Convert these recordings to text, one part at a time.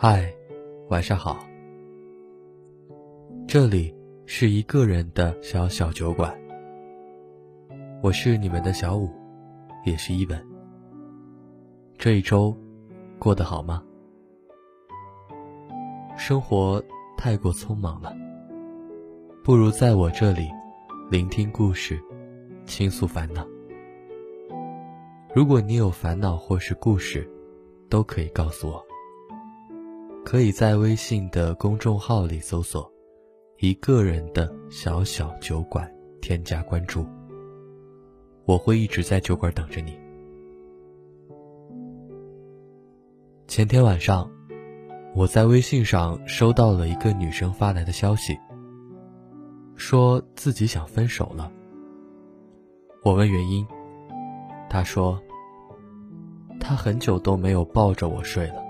嗨，晚上好。这里是一个人的小小酒馆，我是你们的小五，也是一本。这一周过得好吗？生活太过匆忙了，不如在我这里聆听故事，倾诉烦恼。如果你有烦恼或是故事，都可以告诉我。可以在微信的公众号里搜索“一个人的小小酒馆”，添加关注。我会一直在酒馆等着你。前天晚上，我在微信上收到了一个女生发来的消息，说自己想分手了。我问原因，她说：“她很久都没有抱着我睡了。”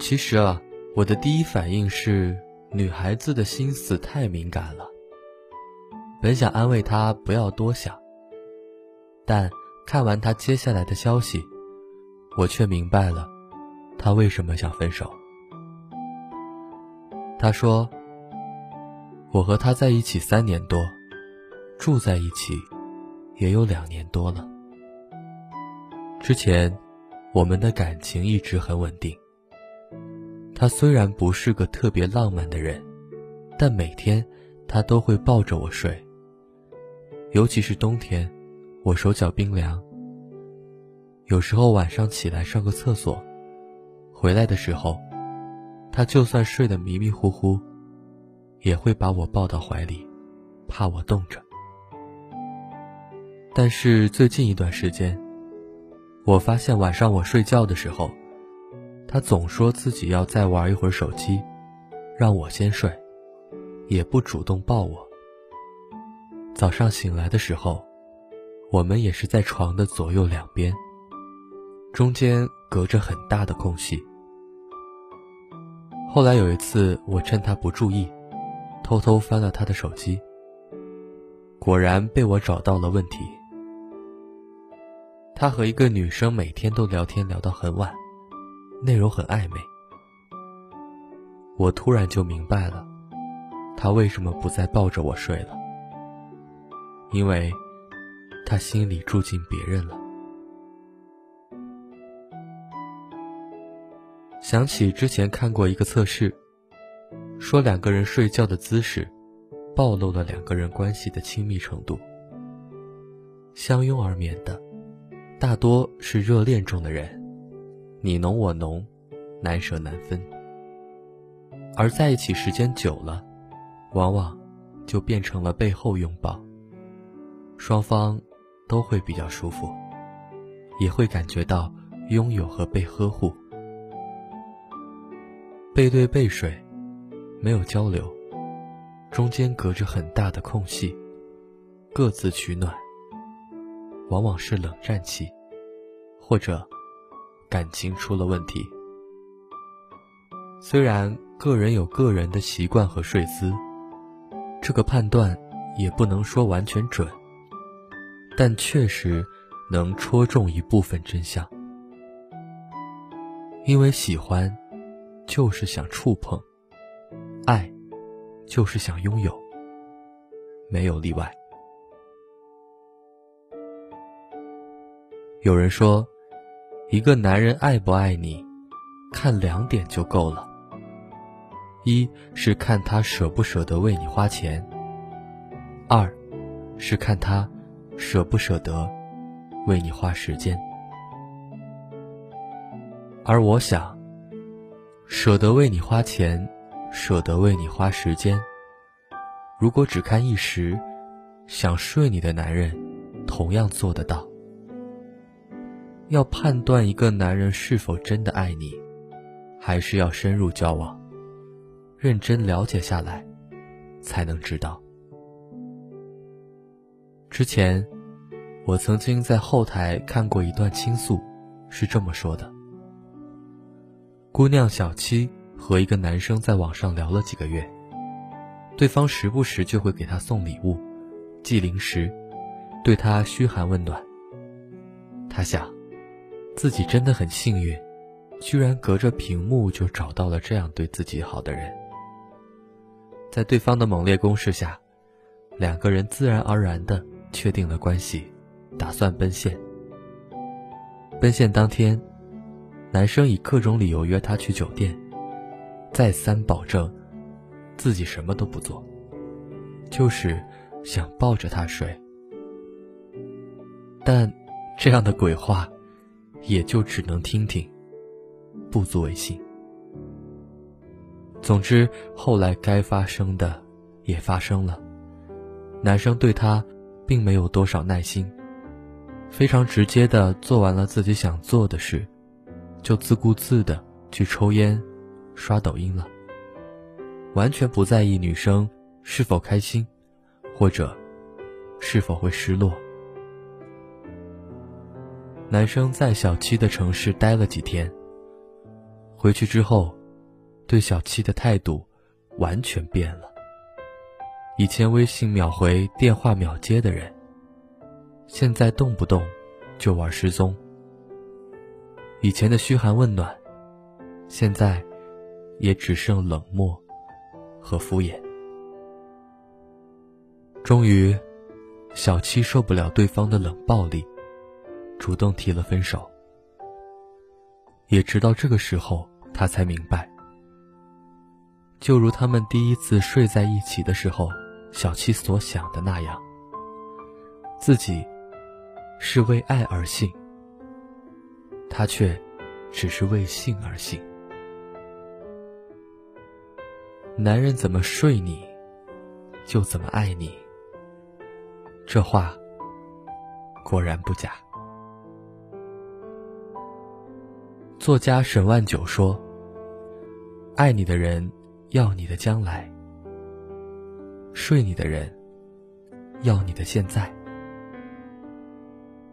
其实啊，我的第一反应是，女孩子的心思太敏感了。本想安慰她不要多想，但看完她接下来的消息，我却明白了，她为什么想分手。她说：“我和他在一起三年多，住在一起也有两年多了。之前，我们的感情一直很稳定。”他虽然不是个特别浪漫的人，但每天他都会抱着我睡。尤其是冬天，我手脚冰凉。有时候晚上起来上个厕所，回来的时候，他就算睡得迷迷糊糊，也会把我抱到怀里，怕我冻着。但是最近一段时间，我发现晚上我睡觉的时候。他总说自己要再玩一会儿手机，让我先睡，也不主动抱我。早上醒来的时候，我们也是在床的左右两边，中间隔着很大的空隙。后来有一次，我趁他不注意，偷偷翻了他的手机，果然被我找到了问题。他和一个女生每天都聊天聊到很晚。内容很暧昧，我突然就明白了，他为什么不再抱着我睡了。因为，他心里住进别人了。想起之前看过一个测试，说两个人睡觉的姿势，暴露了两个人关系的亲密程度。相拥而眠的，大多是热恋中的人。你侬我侬，难舍难分。而在一起时间久了，往往就变成了背后拥抱。双方都会比较舒服，也会感觉到拥有和被呵护。背对背睡，没有交流，中间隔着很大的空隙，各自取暖，往往是冷战期，或者。感情出了问题。虽然个人有个人的习惯和睡姿，这个判断也不能说完全准，但确实能戳中一部分真相。因为喜欢，就是想触碰；爱，就是想拥有，没有例外。有人说。一个男人爱不爱你，看两点就够了。一是看他舍不舍得为你花钱，二，是看他舍不舍得为你花时间。而我想，舍得为你花钱，舍得为你花时间。如果只看一时，想睡你的男人，同样做得到。要判断一个男人是否真的爱你，还是要深入交往、认真了解下来，才能知道。之前，我曾经在后台看过一段倾诉，是这么说的：姑娘小七和一个男生在网上聊了几个月，对方时不时就会给她送礼物、寄零食，对她嘘寒问暖。她想，自己真的很幸运，居然隔着屏幕就找到了这样对自己好的人。在对方的猛烈攻势下，两个人自然而然的确定了关系，打算奔现。奔现当天，男生以各种理由约她去酒店，再三保证自己什么都不做，就是想抱着她睡。但这样的鬼话，也就只能听听，不足为信。总之，后来该发生的也发生了。男生对她并没有多少耐心，非常直接的做完了自己想做的事，就自顾自的去抽烟、刷抖音了，完全不在意女生是否开心，或者是否会失落。男生在小七的城市待了几天，回去之后。对小七的态度完全变了。以前微信秒回、电话秒接的人，现在动不动就玩失踪。以前的嘘寒问暖，现在也只剩冷漠和敷衍。终于，小七受不了对方的冷暴力，主动提了分手。也直到这个时候，他才明白。就如他们第一次睡在一起的时候，小七所想的那样，自己是为爱而性，他却只是为性而性。男人怎么睡你，就怎么爱你。这话果然不假。作家沈万九说：“爱你的人。”要你的将来，睡你的人，要你的现在，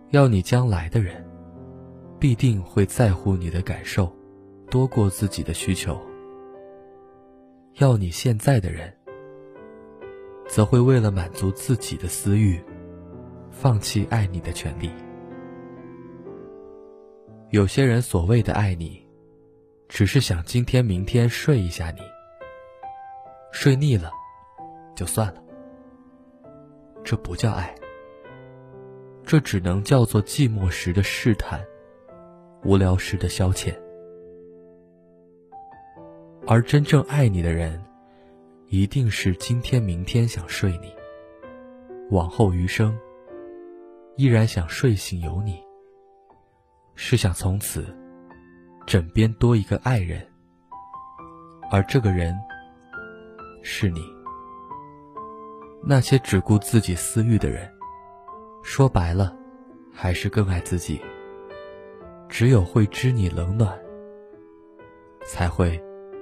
要你将来的人，必定会在乎你的感受，多过自己的需求。要你现在的人，则会为了满足自己的私欲，放弃爱你的权利。有些人所谓的爱你，只是想今天明天睡一下你。睡腻了，就算了。这不叫爱，这只能叫做寂寞时的试探，无聊时的消遣。而真正爱你的人，一定是今天、明天想睡你，往后余生，依然想睡醒有你，是想从此枕边多一个爱人，而这个人。是你。那些只顾自己私欲的人，说白了，还是更爱自己。只有会知你冷暖，才会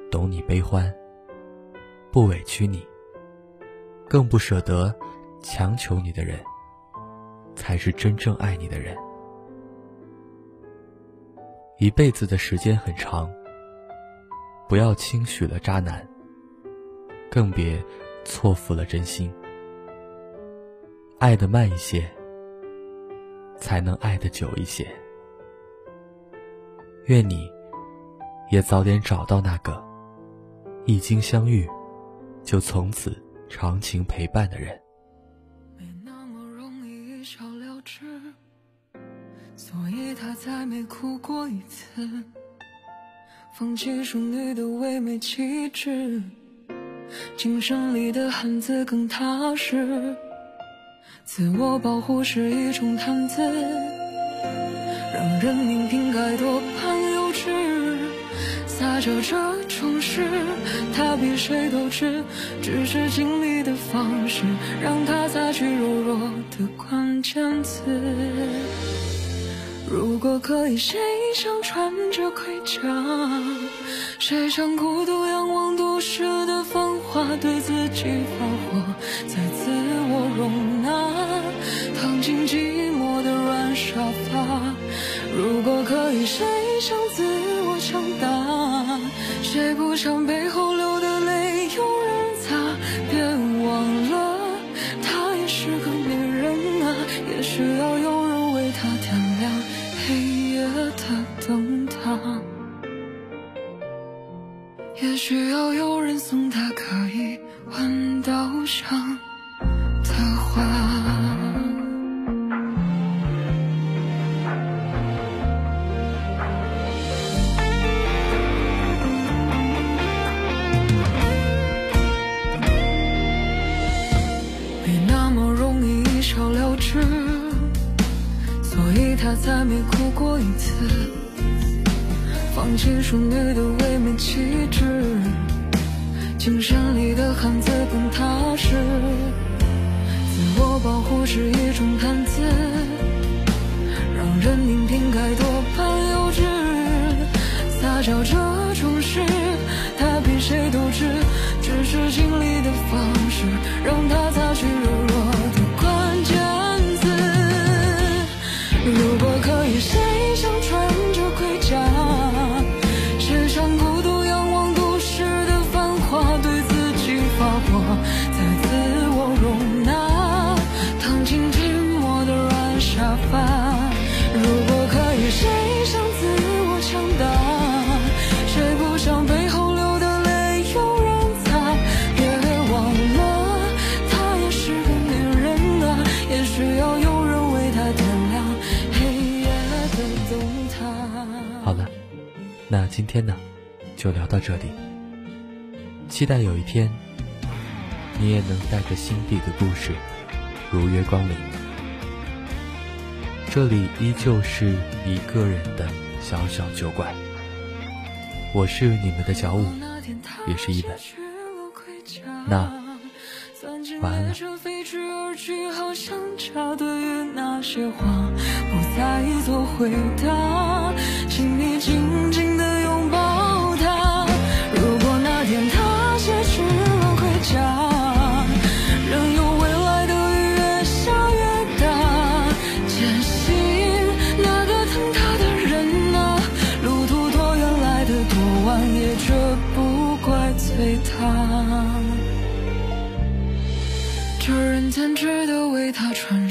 懂你悲欢，不委屈你，更不舍得强求你的人，才是真正爱你的人。一辈子的时间很长，不要轻许了渣男。更别错付了真心，爱的慢一些，才能爱的久一些。愿你也早点找到那个一经相遇就从此长情陪伴的人。他再没哭过一次，放弃淑女的唯美气质。精神里的汉子更踏实，自我保护是一种谈资，让人明瓶盖多半幼稚，撒娇这种事，他比谁都知，只是经历的方式，让他擦去柔弱的关键词。如果可以，谁想穿着盔甲？谁想孤独仰望都市的繁华，对自己发火，在自我容纳，躺进寂寞的软沙发。如果可以，谁伤的话没那么容易一笑了之所以他再没哭过一次放弃淑女的唯美气质。精神里的汉子更踏实。自我保护是一种谈资，让人拧瓶盖多半幼稚。撒娇这种事，他比谁都知，只是经历的方式，让他那今天呢，就聊到这里。期待有一天，你也能带着心底的故事，如约光临。这里依旧是一个人的小小酒馆，我是你们的小五，也是一本。那晚安了。为他穿